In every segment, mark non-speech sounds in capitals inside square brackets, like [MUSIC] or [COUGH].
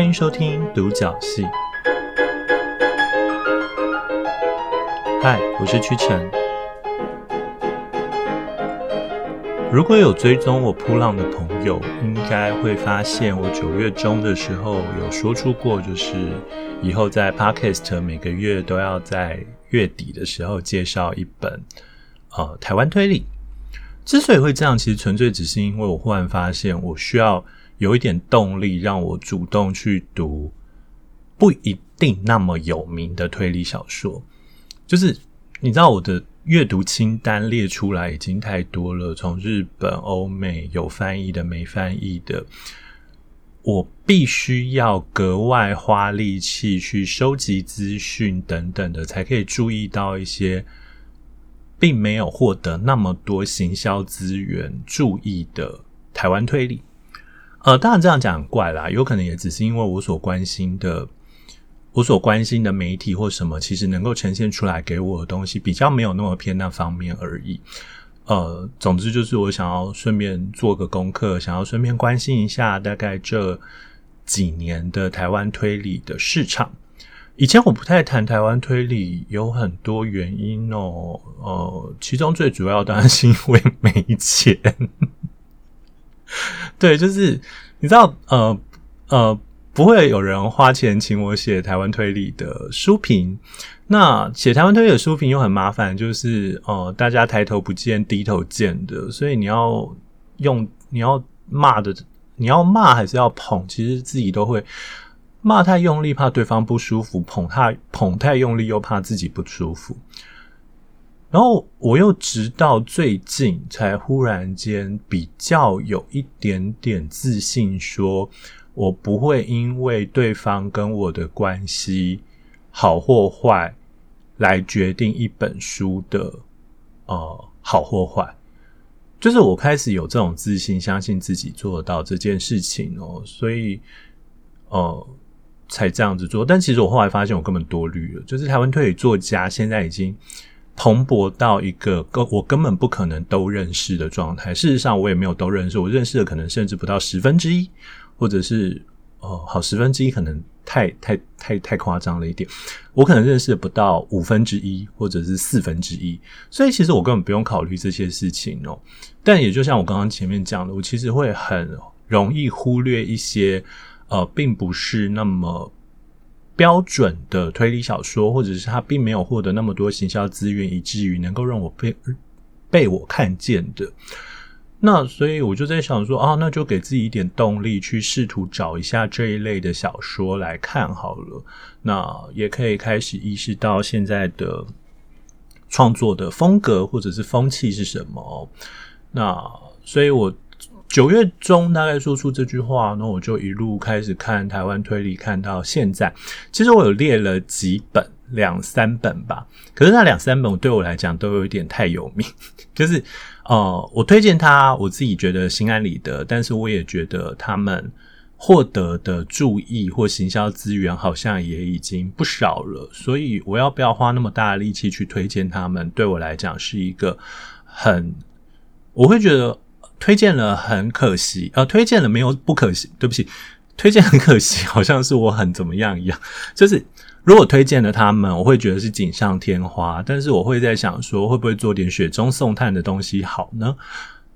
欢迎收听独角戏。嗨，我是屈臣。如果有追踪我扑浪的朋友，应该会发现我九月中的时候有说出过，就是以后在 Podcast 每个月都要在月底的时候介绍一本呃台湾推理。之所以会这样，其实纯粹只是因为我忽然发现我需要。有一点动力让我主动去读不一定那么有名的推理小说，就是你知道我的阅读清单列出来已经太多了，从日本、欧美有翻译的、没翻译的，我必须要格外花力气去收集资讯等等的，才可以注意到一些并没有获得那么多行销资源注意的台湾推理。呃，当然这样讲很怪啦，有可能也只是因为我所关心的，我所关心的媒体或什么，其实能够呈现出来给我的东西比较没有那么偏那方面而已。呃，总之就是我想要顺便做个功课，想要顺便关心一下大概这几年的台湾推理的市场。以前我不太谈台湾推理，有很多原因哦。呃，其中最主要当然是因为没钱。[LAUGHS] 对，就是你知道，呃呃，不会有人花钱请我写台湾推理的书评。那写台湾推理的书评又很麻烦，就是呃，大家抬头不见低头见的，所以你要用你要骂的，你要骂还是要捧，其实自己都会骂太用力，怕对方不舒服；捧太捧太用力，又怕自己不舒服。然后我又直到最近才忽然间比较有一点点自信，说我不会因为对方跟我的关系好或坏来决定一本书的呃好或坏。就是我开始有这种自信，相信自己做得到这件事情哦，所以呃才这样子做。但其实我后来发现我根本多虑了，就是台湾推理作家现在已经。蓬勃到一个根我根本不可能都认识的状态。事实上，我也没有都认识。我认识的可能甚至不到十分之一，或者是哦，好十分之一可能太太太太夸张了一点。我可能认识的不到五分之一，或者是四分之一。所以，其实我根本不用考虑这些事情哦。但也就像我刚刚前面讲的，我其实会很容易忽略一些呃，并不是那么。标准的推理小说，或者是他并没有获得那么多行销资源，以至于能够让我被被我看见的。那所以我就在想说，啊，那就给自己一点动力，去试图找一下这一类的小说来看好了。那也可以开始意识到现在的创作的风格或者是风气是什么。那所以我。九月中大概说出这句话，那我就一路开始看台湾推理，看到现在。其实我有列了几本，两三本吧。可是那两三本对我来讲都有一点太有名，[LAUGHS] 就是呃，我推荐他，我自己觉得心安理得，但是我也觉得他们获得的注意或行销资源好像也已经不少了。所以我要不要花那么大的力气去推荐他们，对我来讲是一个很，我会觉得。推荐了很可惜，呃，推荐了没有不可惜，对不起，推荐很可惜，好像是我很怎么样一样。[LAUGHS] 就是如果推荐了他们，我会觉得是锦上添花，但是我会在想说，会不会做点雪中送炭的东西好呢？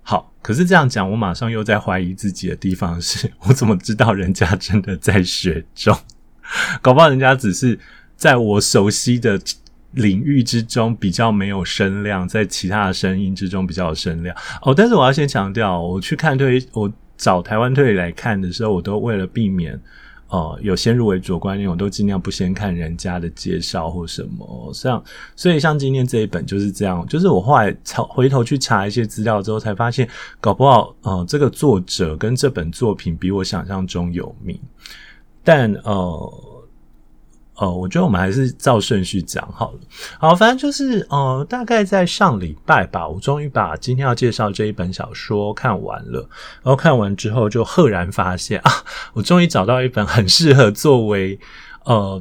好，可是这样讲，我马上又在怀疑自己的地方是，我怎么知道人家真的在雪中？[LAUGHS] 搞不好人家只是在我熟悉的。领域之中比较没有声量，在其他的声音之中比较有声量哦。但是我要先强调，我去看推，我找台湾推来看的时候，我都为了避免呃有先入为主观念，我都尽量不先看人家的介绍或什么。像所以像今天这一本就是这样，就是我后来回头去查一些资料之后，才发现搞不好呃这个作者跟这本作品比我想象中有名，但呃。呃，我觉得我们还是照顺序讲好了。好，反正就是呃，大概在上礼拜吧，我终于把今天要介绍这一本小说看完了。然后看完之后，就赫然发现啊，我终于找到一本很适合作为呃，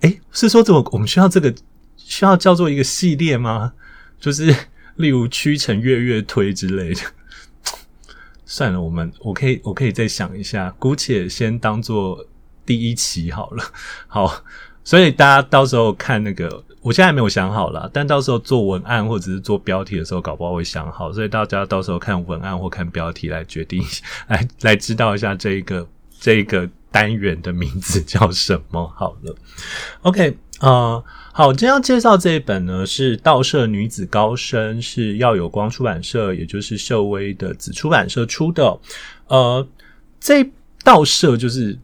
诶，是说怎么我们需要这个需要叫做一个系列吗？就是 [LAUGHS] 例如屈臣月月推之类的。[LAUGHS] 算了，我们我可以我可以再想一下，姑且先当做。第一期好了，[LAUGHS] 好，所以大家到时候看那个，我现在没有想好啦，但到时候做文案或者是做标题的时候，搞不好会想好，所以大家到时候看文案或看标题来决定，[LAUGHS] 来来知道一下这一个这一个单元的名字叫什么好了。OK，呃，好，今天要介绍这一本呢是《道社女子高升》，是要有光出版社，也就是秀威的子出版社出的，呃，这。盗摄就是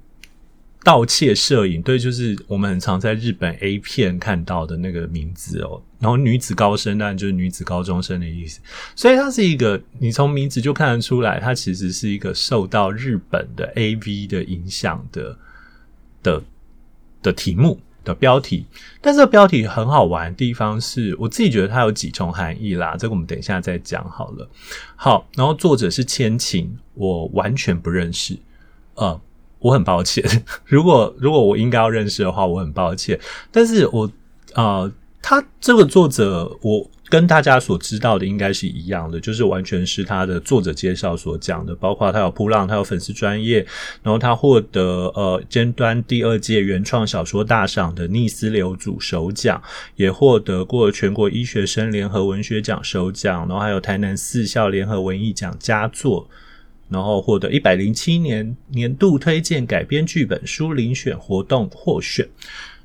盗窃摄影，对，就是我们很常在日本 A 片看到的那个名字哦。然后女子高升当然就是女子高中生的意思，所以它是一个你从名字就看得出来，它其实是一个受到日本的 AV 的影响的的的题目的标题。但这个标题很好玩的地方是我自己觉得它有几重含义啦，这个我们等一下再讲好了。好，然后作者是千晴，我完全不认识。呃，我很抱歉。[LAUGHS] 如果如果我应该要认识的话，我很抱歉。但是我呃，他这个作者，我跟大家所知道的应该是一样的，就是完全是他的作者介绍所讲的，包括他有噗浪，他有粉丝专业，然后他获得呃尖端第二届原创小说大赏的逆思流组首奖，也获得过全国医学生联合文学奖首奖，然后还有台南四校联合文艺奖佳作。然后获得一百零七年年度推荐改编剧本书遴选活动获选，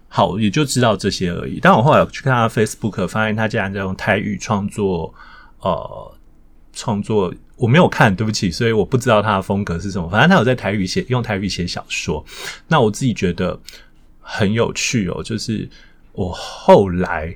好，也就知道这些而已。但我后来去看他 Facebook，发现他竟然在用台语创作，呃，创作我没有看，对不起，所以我不知道他的风格是什么。反正他有在台语写，用台语写小说。那我自己觉得很有趣哦，就是我后来。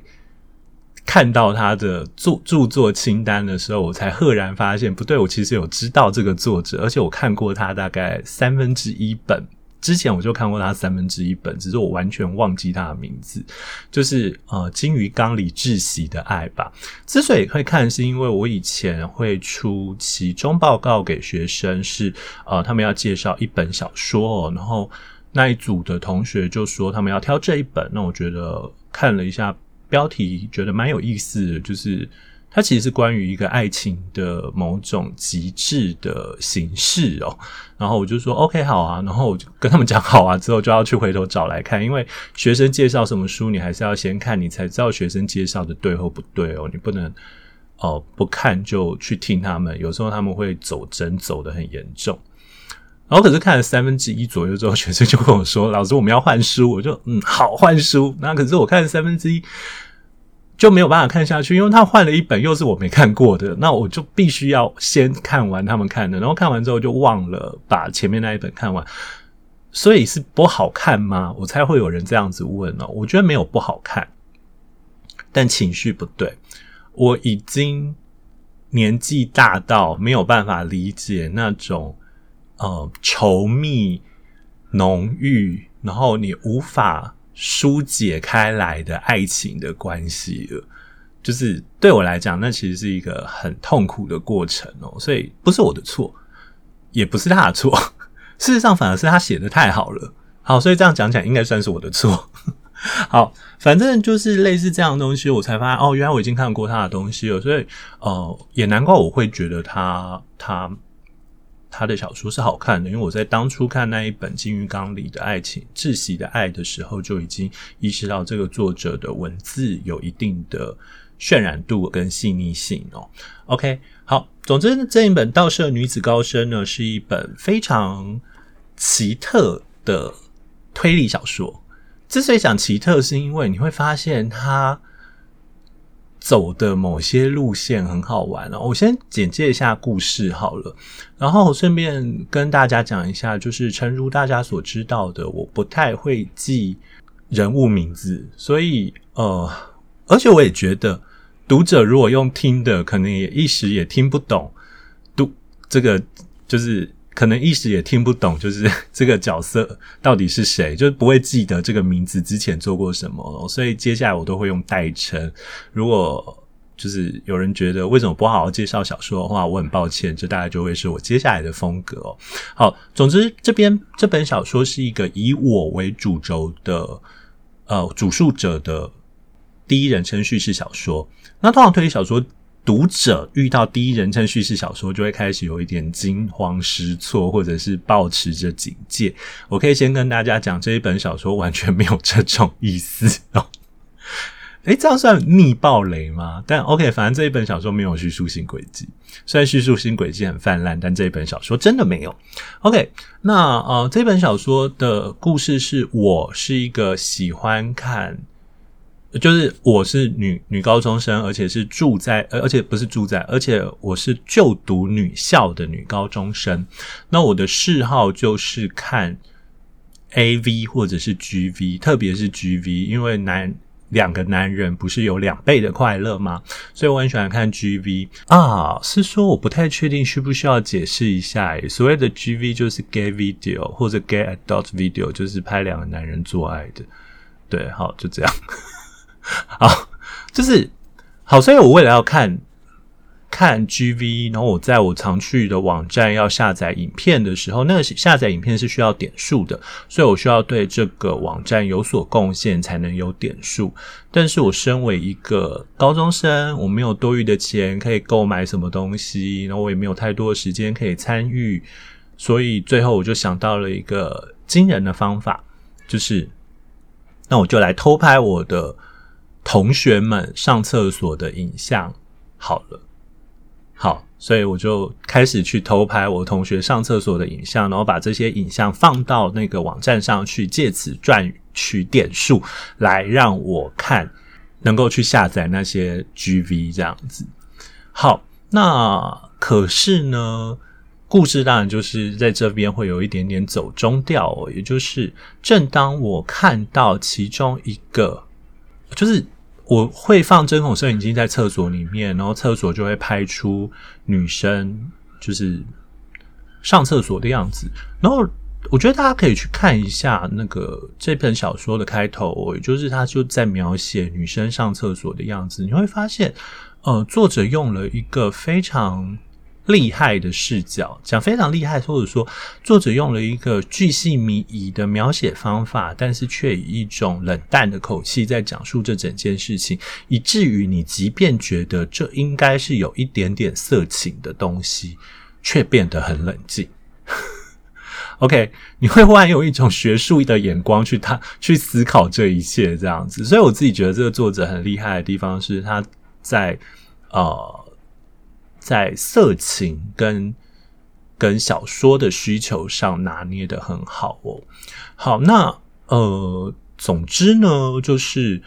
看到他的著著作清单的时候，我才赫然发现，不对，我其实有知道这个作者，而且我看过他大概三分之一本。之前我就看过他三分之一本，只是我完全忘记他的名字。就是呃，金鱼缸里窒息的爱吧。之所以会看，是因为我以前会出期中报告给学生，是呃，他们要介绍一本小说哦，然后那一组的同学就说他们要挑这一本，那我觉得看了一下。标题觉得蛮有意思的，就是它其实是关于一个爱情的某种极致的形式哦。然后我就说 OK 好啊，然后我就跟他们讲好啊，之后就要去回头找来看，因为学生介绍什么书，你还是要先看，你才知道学生介绍的对或不对哦。你不能哦、不看就去听他们，有时候他们会走针走得很严重。然后可是看了三分之一左右之后，学生就跟我说：“ [LAUGHS] 老师，我们要换书。”我就嗯，好，换书。那可是我看了三分之一就没有办法看下去，因为他换了一本又是我没看过的，那我就必须要先看完他们看的，然后看完之后就忘了把前面那一本看完。所以是不好看吗？我才会有人这样子问哦。我觉得没有不好看，但情绪不对。我已经年纪大到没有办法理解那种。呃，稠密、浓郁，然后你无法疏解开来的爱情的关系了，就是对我来讲，那其实是一个很痛苦的过程哦。所以不是我的错，也不是他的错，[LAUGHS] 事实上反而是他写得太好了。好，所以这样讲起来，应该算是我的错。[LAUGHS] 好，反正就是类似这样的东西，我才发现哦，原来我已经看过他的东西了。所以，呃，也难怪我会觉得他他。他的小说是好看的，因为我在当初看那一本《金鱼缸里的爱情》窒息的爱的时候，就已经意识到这个作者的文字有一定的渲染度跟细腻性哦。OK，好，总之这一本《道社女子高生》呢，是一本非常奇特的推理小说。之所以讲奇特，是因为你会发现它。走的某些路线很好玩哦，我先简介一下故事好了，然后顺便跟大家讲一下，就是诚如大家所知道的，我不太会记人物名字，所以呃，而且我也觉得读者如果用听的，可能也一时也听不懂读这个就是。可能一时也听不懂，就是 [LAUGHS] 这个角色到底是谁，就是不会记得这个名字之前做过什么，所以接下来我都会用代称。如果就是有人觉得为什么不好好介绍小说的话，我很抱歉，这大概就会是我接下来的风格。好，总之这边这本小说是一个以我为主轴的呃主述者的第一人称叙事小说。那通常推理小说读者遇到第一人称叙事小说，就会开始有一点惊慌失措，或者是保持着警戒。我可以先跟大家讲，这一本小说完全没有这种意思哦。诶，这样算逆暴雷吗？但 OK，反正这一本小说没有叙述性轨迹，虽然叙述性轨迹很泛滥，但这一本小说真的没有。OK，那呃，这本小说的故事是我是一个喜欢看。就是我是女女高中生，而且是住在，而且不是住在，而且我是就读女校的女高中生。那我的嗜好就是看 AV 或者是 GV，特别是 GV，因为男两个男人不是有两倍的快乐吗？所以我很喜欢看 GV 啊。是说我不太确定需不需要解释一下，所谓的 GV 就是 gay video 或者 gay adult video，就是拍两个男人做爱的。对，好，就这样。[LAUGHS] 好，就是好，所以我为了要看看 GV，然后我在我常去的网站要下载影片的时候，那个下载影片是需要点数的，所以我需要对这个网站有所贡献才能有点数。但是我身为一个高中生，我没有多余的钱可以购买什么东西，然后我也没有太多的时间可以参与，所以最后我就想到了一个惊人的方法，就是那我就来偷拍我的。同学们上厕所的影像好了，好，所以我就开始去偷拍我同学上厕所的影像，然后把这些影像放到那个网站上去，借此赚取点数，来让我看，能够去下载那些 GV 这样子。好，那可是呢，故事当然就是在这边会有一点点走中调哦，也就是正当我看到其中一个。就是我会放针孔摄影机在厕所里面，然后厕所就会拍出女生就是上厕所的样子。然后我觉得大家可以去看一下那个这本小说的开头，也就是他就在描写女生上厕所的样子。你会发现，呃，作者用了一个非常。厉害的视角，讲非常厉害，或者说作者用了一个巨细靡遗的描写方法，但是却以一种冷淡的口气在讲述这整件事情，以至于你即便觉得这应该是有一点点色情的东西，却变得很冷静。OK，你会忽然有一种学术的眼光去他去思考这一切这样子，所以我自己觉得这个作者很厉害的地方是他在呃。在色情跟跟小说的需求上拿捏得很好哦。好，那呃，总之呢，就是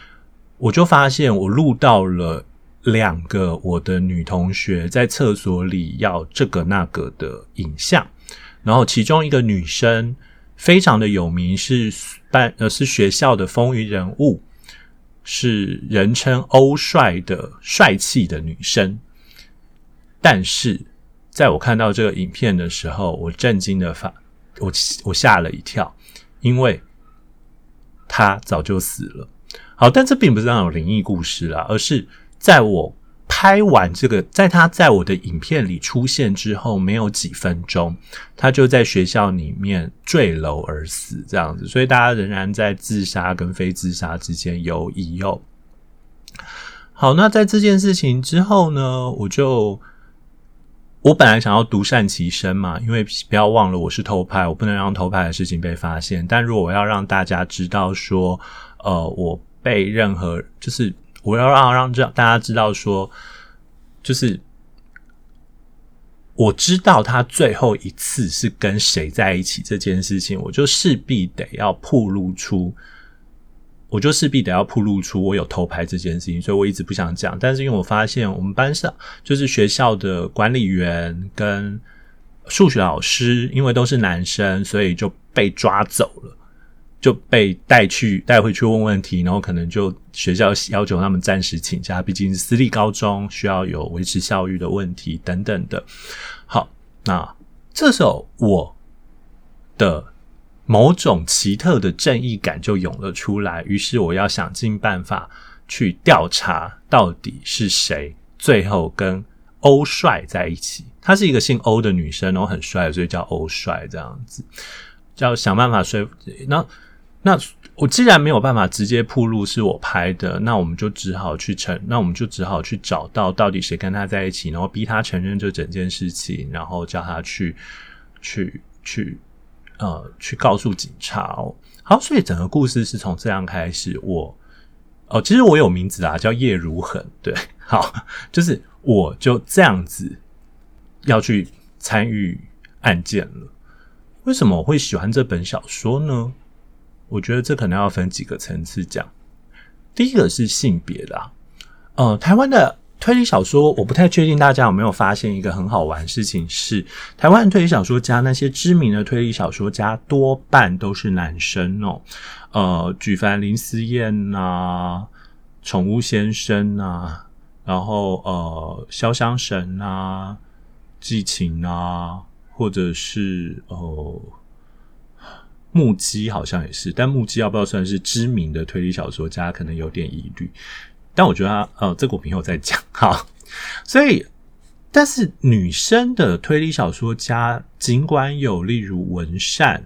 我就发现我录到了两个我的女同学在厕所里要这个那个的影像，然后其中一个女生非常的有名，是班呃是学校的风云人物，是人称欧帅的帅气的女生。但是，在我看到这个影片的时候，我震惊的发，我我吓了一跳，因为他早就死了。好，但这并不是那种灵异故事啦，而是在我拍完这个，在他在我的影片里出现之后，没有几分钟，他就在学校里面坠楼而死，这样子。所以大家仍然在自杀跟非自杀之间游移哦。好，那在这件事情之后呢，我就。我本来想要独善其身嘛，因为不要忘了我是偷拍，我不能让偷拍的事情被发现。但如果我要让大家知道说，呃，我被任何就是我要让让这大家知道说，就是我知道他最后一次是跟谁在一起这件事情，我就势必得要曝露出。我就势必得要曝露出我有偷拍这件事情，所以我一直不想讲。但是因为我发现我们班上就是学校的管理员跟数学老师，因为都是男生，所以就被抓走了，就被带去带回去问问题，然后可能就学校要求他们暂时请假，毕竟私立高中，需要有维持校誉的问题等等的。好，那这时候我的。某种奇特的正义感就涌了出来，于是我要想尽办法去调查到底是谁最后跟欧帅在一起。她是一个姓欧的女生，然后很帅，所以叫欧帅这样子。要想办法说服。那那我既然没有办法直接铺路是我拍的，那我们就只好去承，那我们就只好去找到到底谁跟他在一起，然后逼他承认这整件事情，然后叫他去去去呃去告诉警察哦。好，所以整个故事是从这样开始。我哦，其实我有名字啊，叫叶如恒。对，好，就是我就这样子要去参与案件了。为什么我会喜欢这本小说呢？我觉得这可能要分几个层次讲。第一个是性别啦，呃，台湾的推理小说，我不太确定大家有没有发现一个很好玩的事情是，台湾推理小说家那些知名的推理小说家多半都是男生哦。呃，举凡林思燕呐、宠物先生呐，然后呃，潇湘神呐、季晴啊，或者是呃。木屐好像也是，但木屐要不要算是知名的推理小说家，可能有点疑虑。但我觉得，呃，这个我平后再讲。好，[LAUGHS] 所以，但是女生的推理小说家，尽管有例如文善，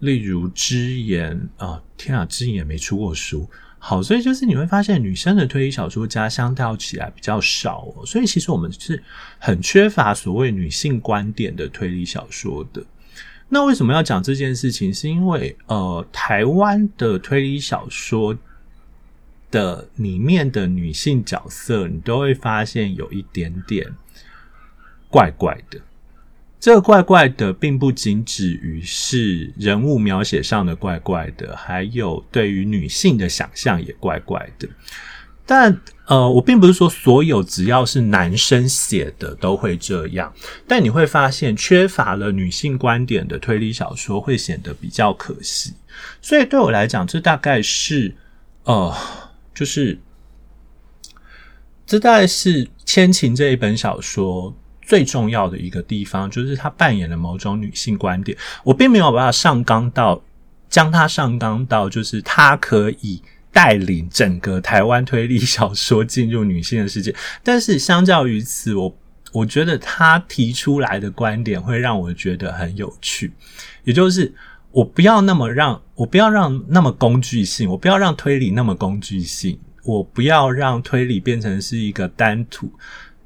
例如芝妍，啊、天啊，之言也没出过书。好，所以就是你会发现，女生的推理小说家相较起来比较少哦。所以其实我们是很缺乏所谓女性观点的推理小说的。那为什么要讲这件事情？是因为呃，台湾的推理小说的里面的女性角色，你都会发现有一点点怪怪的。这个怪怪的，并不仅止于是人物描写上的怪怪的，还有对于女性的想象也怪怪的。但呃，我并不是说所有只要是男生写的都会这样，但你会发现缺乏了女性观点的推理小说会显得比较可惜。所以对我来讲，这大概是呃，就是这大概是《千情》这一本小说最重要的一个地方，就是它扮演了某种女性观点。我并没有把它上纲到将它上纲到，就是它可以。带领整个台湾推理小说进入女性的世界，但是相较于此，我我觉得他提出来的观点会让我觉得很有趣，也就是我不要那么让我不要让那么工具性，我不要让推理那么工具性，我不要让推理变成是一个单图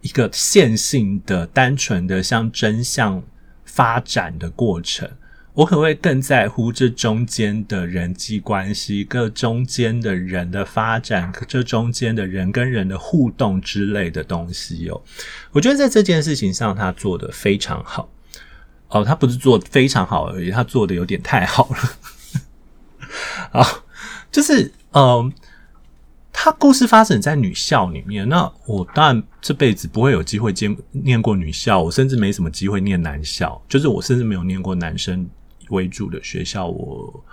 一个线性的、单纯的向真相发展的过程。我可会更在乎这中间的人际关系，各中间的人的发展，这中间的人跟人的互动之类的东西哦。我觉得在这件事情上，他做得非常好。哦，他不是做得非常好而已，他做的有点太好了。[LAUGHS] 啊，就是嗯，他故事发生在女校里面。那我当然这辈子不会有机会见念过女校，我甚至没什么机会念男校，就是我甚至没有念过男生为主的学校，我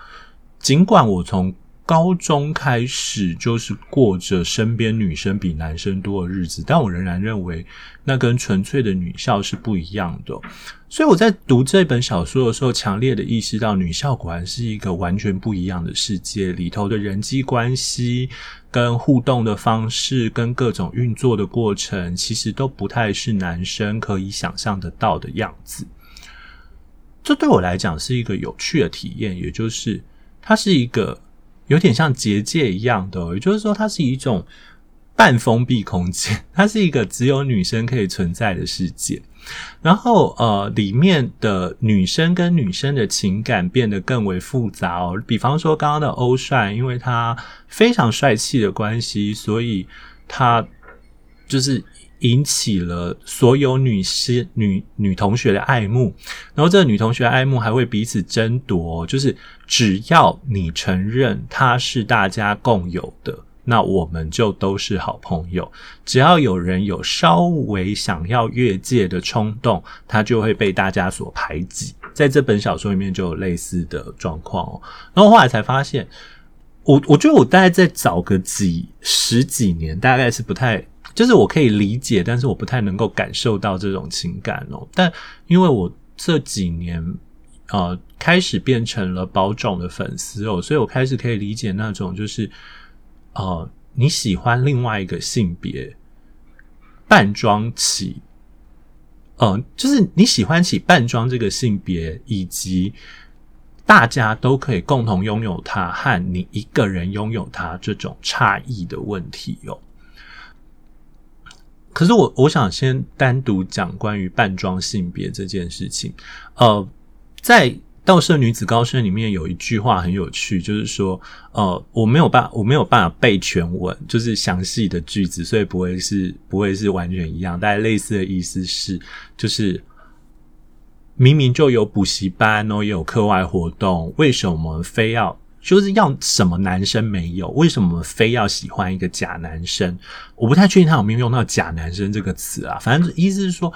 尽管我从高中开始就是过着身边女生比男生多的日子，但我仍然认为那跟纯粹的女校是不一样的。所以我在读这本小说的时候，强烈的意识到女校果然是一个完全不一样的世界，里头的人际关系、跟互动的方式、跟各种运作的过程，其实都不太是男生可以想象得到的样子。这对我来讲是一个有趣的体验，也就是它是一个有点像结界一样的，也就是说它是一种半封闭空间，[LAUGHS] 它是一个只有女生可以存在的世界。然后呃，里面的女生跟女生的情感变得更为复杂哦。比方说刚刚的欧帅，因为他非常帅气的关系，所以他就是。引起了所有女师女女同学的爱慕，然后这个女同学爱慕还会彼此争夺，就是只要你承认她是大家共有的，那我们就都是好朋友。只要有人有稍微想要越界的冲动，他就会被大家所排挤。在这本小说里面就有类似的状况哦。然后后来才发现，我我觉得我大概再早个几十几年，大概是不太。就是我可以理解，但是我不太能够感受到这种情感哦。但因为我这几年呃开始变成了宝塚的粉丝哦，所以我开始可以理解那种就是呃你喜欢另外一个性别扮装起，呃就是你喜欢起扮装这个性别以及大家都可以共同拥有它，和你一个人拥有它这种差异的问题哦。可是我我想先单独讲关于扮装性别这件事情。呃，在倒摄女子高声里面有一句话很有趣，就是说，呃，我没有办我没有办法背全文，就是详细的句子，所以不会是不会是完全一样。但类似的意思是，就是。明明就有补习班哦，也有课外活动，为什么非要就是要什么男生没有？为什么非要喜欢一个假男生？我不太确定他有没有用到“假男生”这个词啊。反正意思是说，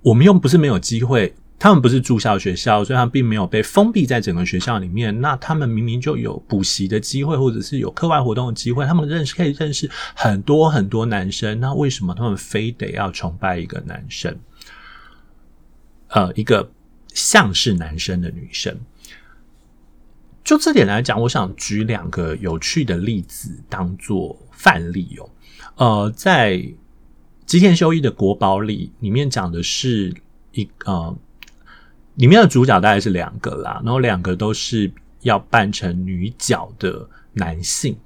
我们又不是没有机会，他们不是住校学校，所以他们并没有被封闭在整个学校里面。那他们明明就有补习的机会，或者是有课外活动的机会，他们认识可以认识很多很多男生。那为什么他们非得要崇拜一个男生？呃，一个像是男生的女生，就这点来讲，我想举两个有趣的例子当做范例哦。呃，在吉田修一的《国宝》里，里面讲的是一呃，里面的主角大概是两个啦，然后两个都是要扮成女角的男性，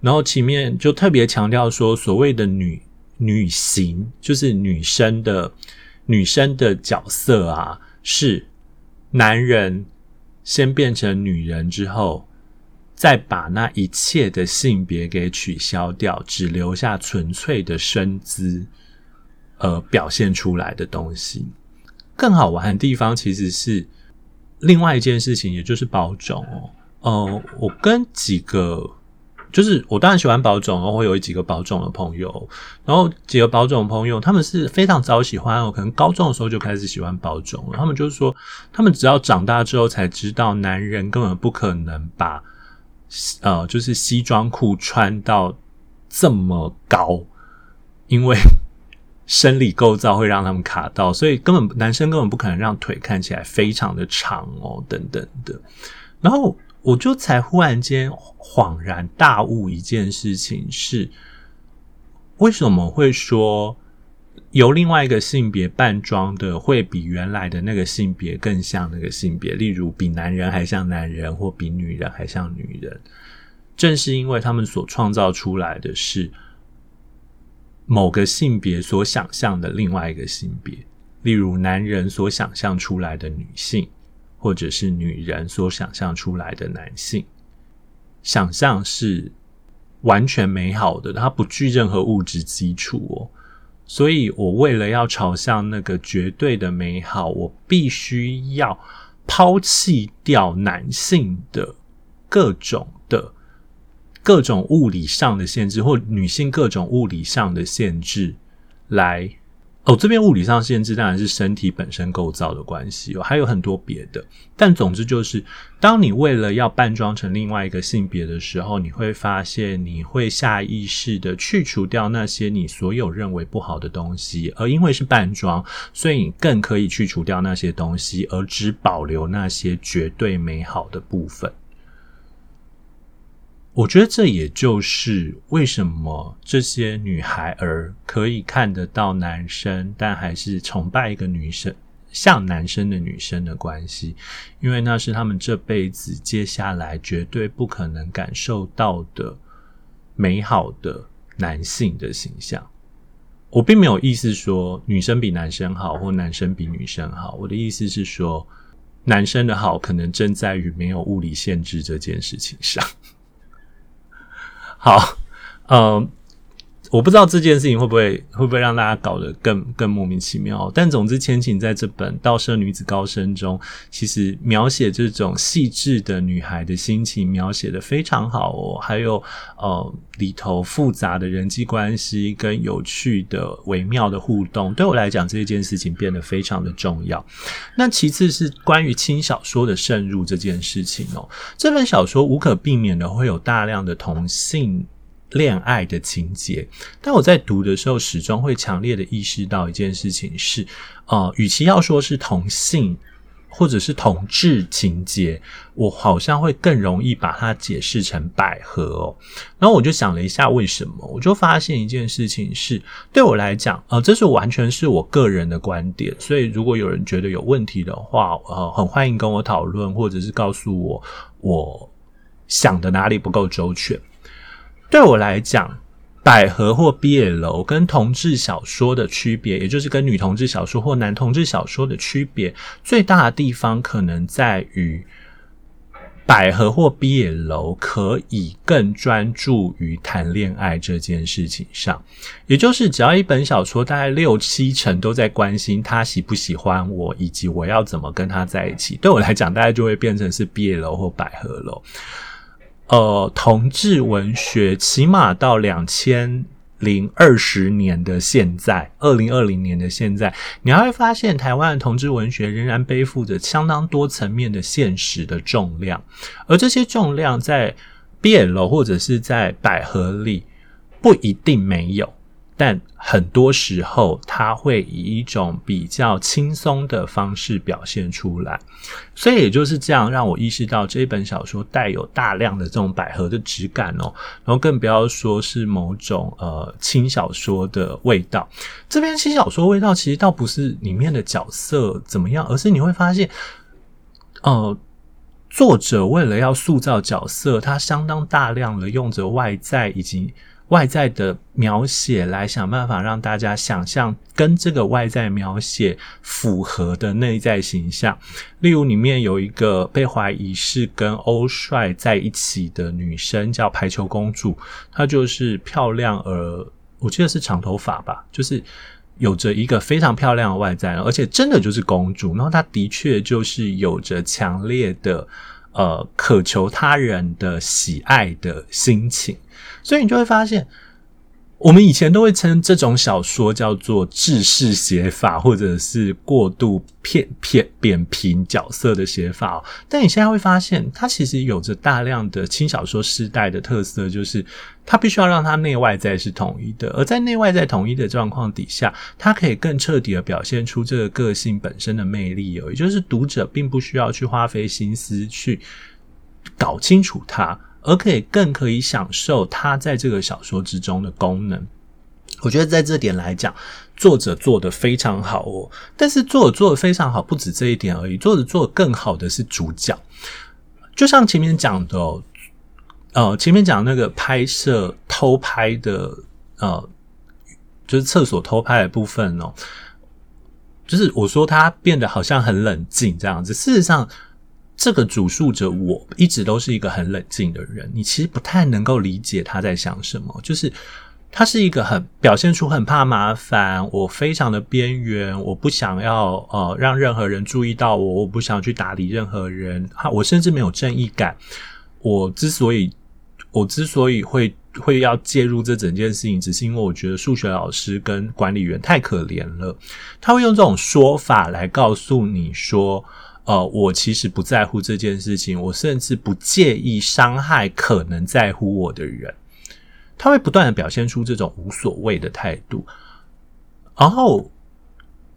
然后前面就特别强调说，所谓的女女型就是女生的。女生的角色啊，是男人先变成女人之后，再把那一切的性别给取消掉，只留下纯粹的身姿，呃，表现出来的东西。更好玩的地方其实是另外一件事情，也就是包种哦。呃，我跟几个。就是我当然喜欢保种，然后会有几个保种的朋友，然后几个保种的朋友，他们是非常早喜欢，我可能高中的时候就开始喜欢保种了。他们就是说，他们只要长大之后才知道，男人根本不可能把呃，就是西装裤穿到这么高，因为 [LAUGHS] 生理构造会让他们卡到，所以根本男生根本不可能让腿看起来非常的长哦，等等的，然后。我就才忽然间恍然大悟一件事情是，为什么会说由另外一个性别扮装的会比原来的那个性别更像那个性别？例如比男人还像男人，或比女人还像女人，正是因为他们所创造出来的是某个性别所想象的另外一个性别，例如男人所想象出来的女性。或者是女人所想象出来的男性，想象是完全美好的，它不具任何物质基础哦。所以我为了要朝向那个绝对的美好，我必须要抛弃掉男性的各种的各种物理上的限制，或女性各种物理上的限制来。哦，这边物理上限制当然是身体本身构造的关系哦，还有很多别的。但总之就是，当你为了要扮装成另外一个性别的时候，你会发现你会下意识的去除掉那些你所有认为不好的东西，而因为是扮装，所以你更可以去除掉那些东西，而只保留那些绝对美好的部分。我觉得这也就是为什么这些女孩儿可以看得到男生，但还是崇拜一个女生，像男生的女生的关系，因为那是他们这辈子接下来绝对不可能感受到的美好的男性的形象。我并没有意思说女生比男生好，或男生比女生好。我的意思是说，男生的好可能正在于没有物理限制这件事情上。好，嗯，我不知道这件事情会不会会不会让大家搞得更更莫名其妙。但总之，千晴在这本《倒摄女子高声》中，其实描写这种细致的女孩的心情，描写的非常好哦。还有呃里头复杂的人际关系跟有趣的微妙的互动，对我来讲，这件事情变得非常的重要。那其次是关于轻小说的渗入这件事情哦，这本小说无可避免的会有大量的同性恋爱的情节，但我在读的时候，始终会强烈的意识到一件事情是，呃，与其要说是同性或者是同志情节，我好像会更容易把它解释成百合哦。然后我就想了一下，为什么？我就发现一件事情是，对我来讲，呃，这是完全是我个人的观点。所以，如果有人觉得有问题的话，呃，很欢迎跟我讨论，或者是告诉我我想的哪里不够周全。对我来讲。百合或 BL 跟同志小说的区别，也就是跟女同志小说或男同志小说的区别，最大的地方可能在于百合或 BL 可以更专注于谈恋爱这件事情上，也就是只要一本小说大概六七成都在关心他喜不喜欢我，以及我要怎么跟他在一起，对我来讲，大概就会变成是 BL 或百合楼。呃，同志文学起码到两千零二十年的现在，二零二零年的现在，你还会发现台湾的同志文学仍然背负着相当多层面的现实的重量，而这些重量在 BL 或者是在百合里不一定没有。但很多时候，他会以一种比较轻松的方式表现出来，所以也就是这样让我意识到这一本小说带有大量的这种百合的质感哦，然后更不要说是某种呃轻小说的味道。这边轻小说味道其实倒不是里面的角色怎么样，而是你会发现，呃，作者为了要塑造角色，他相当大量的用着外在以及。外在的描写来想办法让大家想象跟这个外在描写符合的内在形象，例如里面有一个被怀疑是跟欧帅在一起的女生叫排球公主，她就是漂亮而我记得是长头发吧，就是有着一个非常漂亮的外在，而且真的就是公主，然后她的确就是有着强烈的呃渴求他人的喜爱的心情。所以你就会发现，我们以前都会称这种小说叫做制式写法，或者是过度片片扁平角色的写法。但你现在会发现，它其实有着大量的轻小说时代的特色，就是它必须要让它内外在是统一的。而在内外在统一的状况底下，它可以更彻底的表现出这个个性本身的魅力哦。也就是读者并不需要去花费心思去搞清楚它。而可以更可以享受他在这个小说之中的功能，我觉得在这点来讲，作者做得非常好哦。但是作者做得非常好，不止这一点而已。作者做得更好的是主角，就像前面讲的哦，呃，前面讲那个拍摄偷拍的，呃，就是厕所偷拍的部分哦，就是我说他变得好像很冷静这样子，事实上。这个主述者我一直都是一个很冷静的人，你其实不太能够理解他在想什么。就是他是一个很表现出很怕麻烦，我非常的边缘，我不想要呃让任何人注意到我，我不想去打理任何人，我甚至没有正义感。我之所以我之所以会会要介入这整件事情，只是因为我觉得数学老师跟管理员太可怜了。他会用这种说法来告诉你说。呃，我其实不在乎这件事情，我甚至不介意伤害可能在乎我的人。他会不断的表现出这种无所谓的态度，然后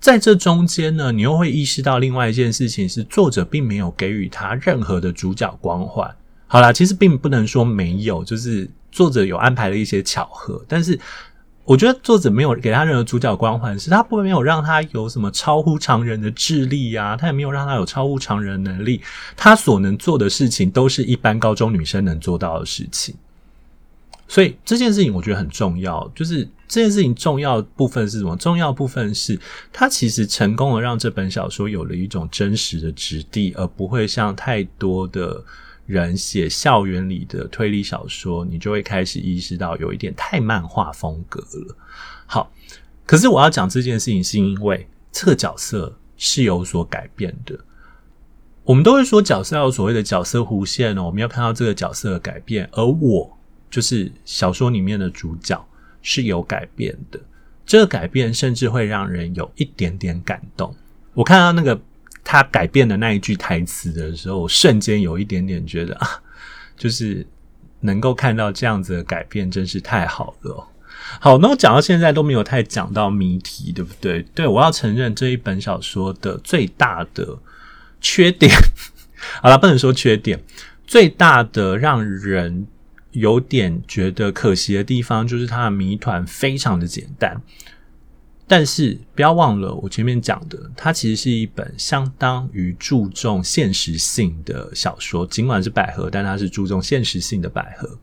在这中间呢，你又会意识到另外一件事情是，作者并没有给予他任何的主角光环。好啦，其实并不能说没有，就是作者有安排了一些巧合，但是。我觉得作者没有给他任何主角光环，是他不没有让他有什么超乎常人的智力呀、啊，他也没有让他有超乎常人能力，他所能做的事情都是一般高中女生能做到的事情。所以这件事情我觉得很重要，就是这件事情重要部分是什么？重要部分是他其实成功的让这本小说有了一种真实的质地，而不会像太多的。人写校园里的推理小说，你就会开始意识到有一点太漫画风格了。好，可是我要讲这件事情，是因为这个角色是有所改变的。我们都会说角色要有所谓的角色弧线哦，我们要看到这个角色的改变，而我就是小说里面的主角是有改变的。这个改变甚至会让人有一点点感动。我看到那个。他改变的那一句台词的时候，瞬间有一点点觉得啊，就是能够看到这样子的改变，真是太好了。好，那我讲到现在都没有太讲到谜题，对不对？对，我要承认这一本小说的最大的缺点，[LAUGHS] 好了，不能说缺点，最大的让人有点觉得可惜的地方，就是它的谜团非常的简单。但是不要忘了我前面讲的，它其实是一本相当于注重现实性的小说。尽管是百合，但它是注重现实性的百合。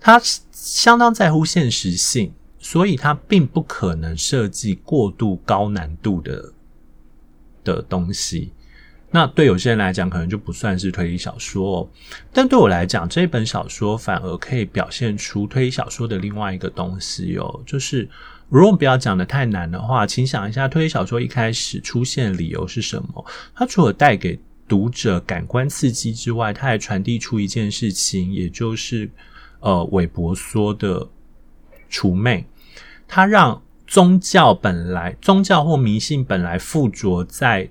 它相当在乎现实性，所以它并不可能设计过度高难度的的东西。那对有些人来讲，可能就不算是推理小说哦。但对我来讲，这一本小说反而可以表现出推理小说的另外一个东西哦，就是。如果不要讲的太难的话，请想一下，推理小说一开始出现的理由是什么？它除了带给读者感官刺激之外，它还传递出一件事情，也就是呃，韦伯说的除魅。它让宗教本来宗教或迷信本来附着在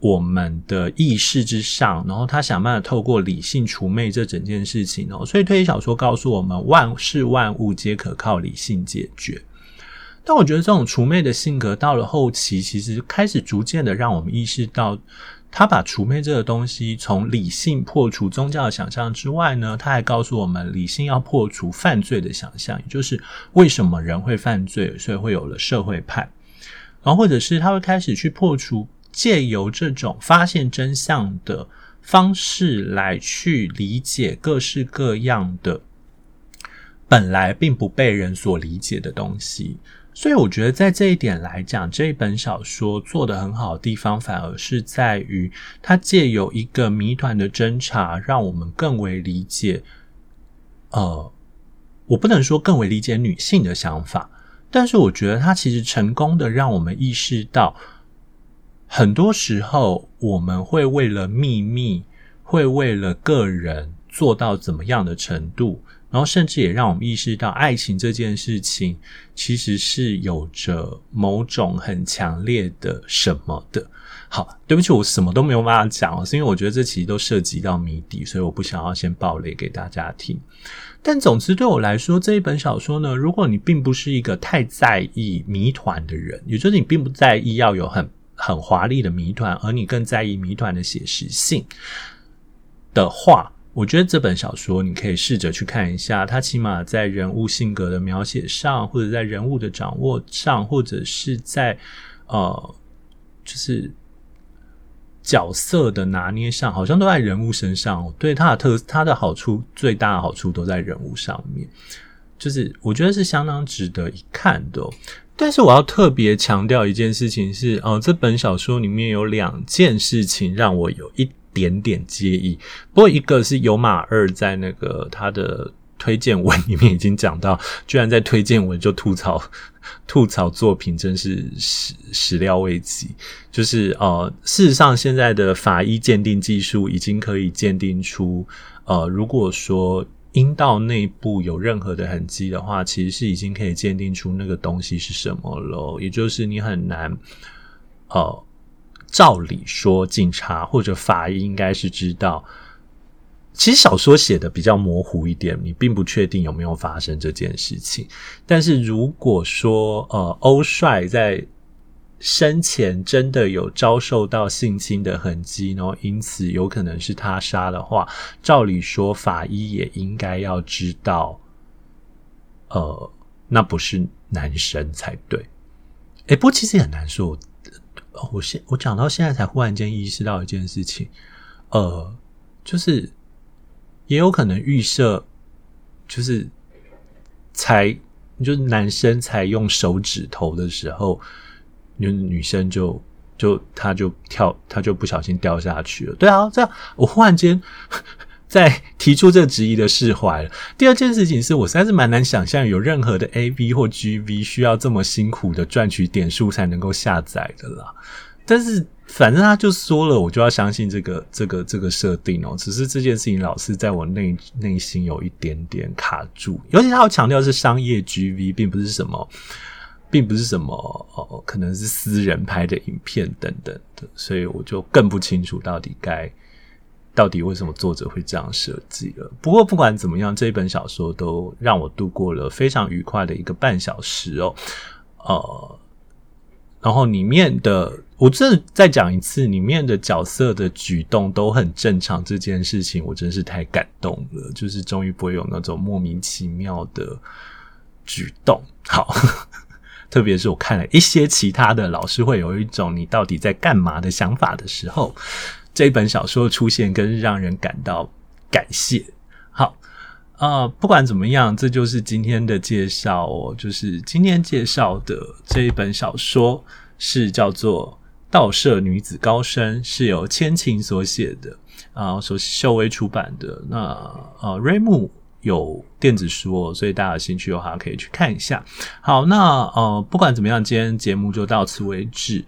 我们的意识之上，然后他想办法透过理性除魅这整件事情哦。所以推理小说告诉我们，万事万物皆可靠理性解决。但我觉得这种除魅的性格到了后期，其实开始逐渐的让我们意识到，他把除魅这个东西从理性破除宗教的想象之外呢，他还告诉我们，理性要破除犯罪的想象，也就是为什么人会犯罪，所以会有了社会派，然后或者是他会开始去破除借由这种发现真相的方式来去理解各式各样的本来并不被人所理解的东西。所以我觉得，在这一点来讲，这一本小说做得很好的地方，反而是在于它借由一个谜团的侦查，让我们更为理解。呃，我不能说更为理解女性的想法，但是我觉得它其实成功的让我们意识到，很多时候我们会为了秘密，会为了个人做到怎么样的程度。然后，甚至也让我们意识到，爱情这件事情其实是有着某种很强烈的什么的。好，对不起，我什么都没有办法讲，是因为我觉得这其实都涉及到谜底，所以我不想要先爆雷给大家听。但总之，对我来说，这一本小说呢，如果你并不是一个太在意谜团的人，也就是你并不在意要有很很华丽的谜团，而你更在意谜团的写实性的话。我觉得这本小说你可以试着去看一下，它起码在人物性格的描写上，或者在人物的掌握上，或者是在呃，就是角色的拿捏上，好像都在人物身上。对它的特，它的好处最大的好处都在人物上面，就是我觉得是相当值得一看的。但是我要特别强调一件事情是，哦，这本小说里面有两件事情让我有一。点点介意，不过一个是有马二在那个他的推荐文里面已经讲到，居然在推荐文就吐槽吐槽作品，真是始始料未及。就是呃，事实上现在的法医鉴定技术已经可以鉴定出，呃，如果说阴道内部有任何的痕迹的话，其实是已经可以鉴定出那个东西是什么了，也就是你很难，呃。照理说，警察或者法医应该是知道。其实小说写的比较模糊一点，你并不确定有没有发生这件事情。但是如果说，呃，欧帅在生前真的有遭受到性侵的痕迹，然后因此有可能是他杀的话，照理说法医也应该要知道，呃，那不是男生才对。诶，不过其实也很难说。我现我讲到现在才忽然间意识到一件事情，呃，就是也有可能预设，就是才就是男生才用手指头的时候，女女生就就她就跳，她就不小心掉下去了。对啊，这样我忽然间 [LAUGHS] 在提出这个质疑的释怀了。第二件事情是我实在是蛮难想象有任何的 AV 或 GV 需要这么辛苦的赚取点数才能够下载的啦。但是反正他就说了，我就要相信这个这个这个设定哦。只是这件事情老是在我内内心有一点点卡住，尤其他要强调是商业 GV，并不是什么，并不是什么哦，可能是私人拍的影片等等的，所以我就更不清楚到底该到底为什么作者会这样设计了。不过不管怎么样，这一本小说都让我度过了非常愉快的一个半小时哦，呃。然后里面的，我真的再讲一次，里面的角色的举动都很正常，这件事情我真是太感动了，就是终于不会有那种莫名其妙的举动。好，特别是我看了一些其他的老师会有一种你到底在干嘛的想法的时候，这一本小说出现更让人感到感谢。好。呃，不管怎么样，这就是今天的介绍哦。就是今天介绍的这一本小说是叫做《盗舍女子高生》，是由千晴所写的啊，所秀威出版的。那呃，瑞木有电子书哦，所以大家有兴趣的话可以去看一下。好，那呃，不管怎么样，今天节目就到此为止。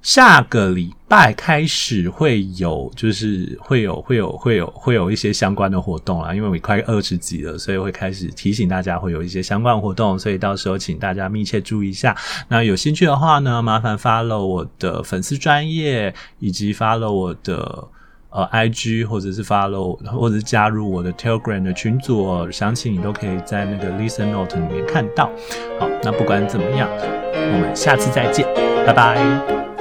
下个礼拜开始会有，就是会有会有会有会有一些相关的活动啦，因为我快二十集了，所以会开始提醒大家会有一些相关活动，所以到时候请大家密切注意一下。那有兴趣的话呢，麻烦 follow 我的粉丝专页，以及 follow 我的呃 IG，或者是 follow 或者是加入我的 Telegram 的群组哦，详情你都可以在那个 Listen Note 里面看到。好，那不管怎么样，我们下次再见，拜拜。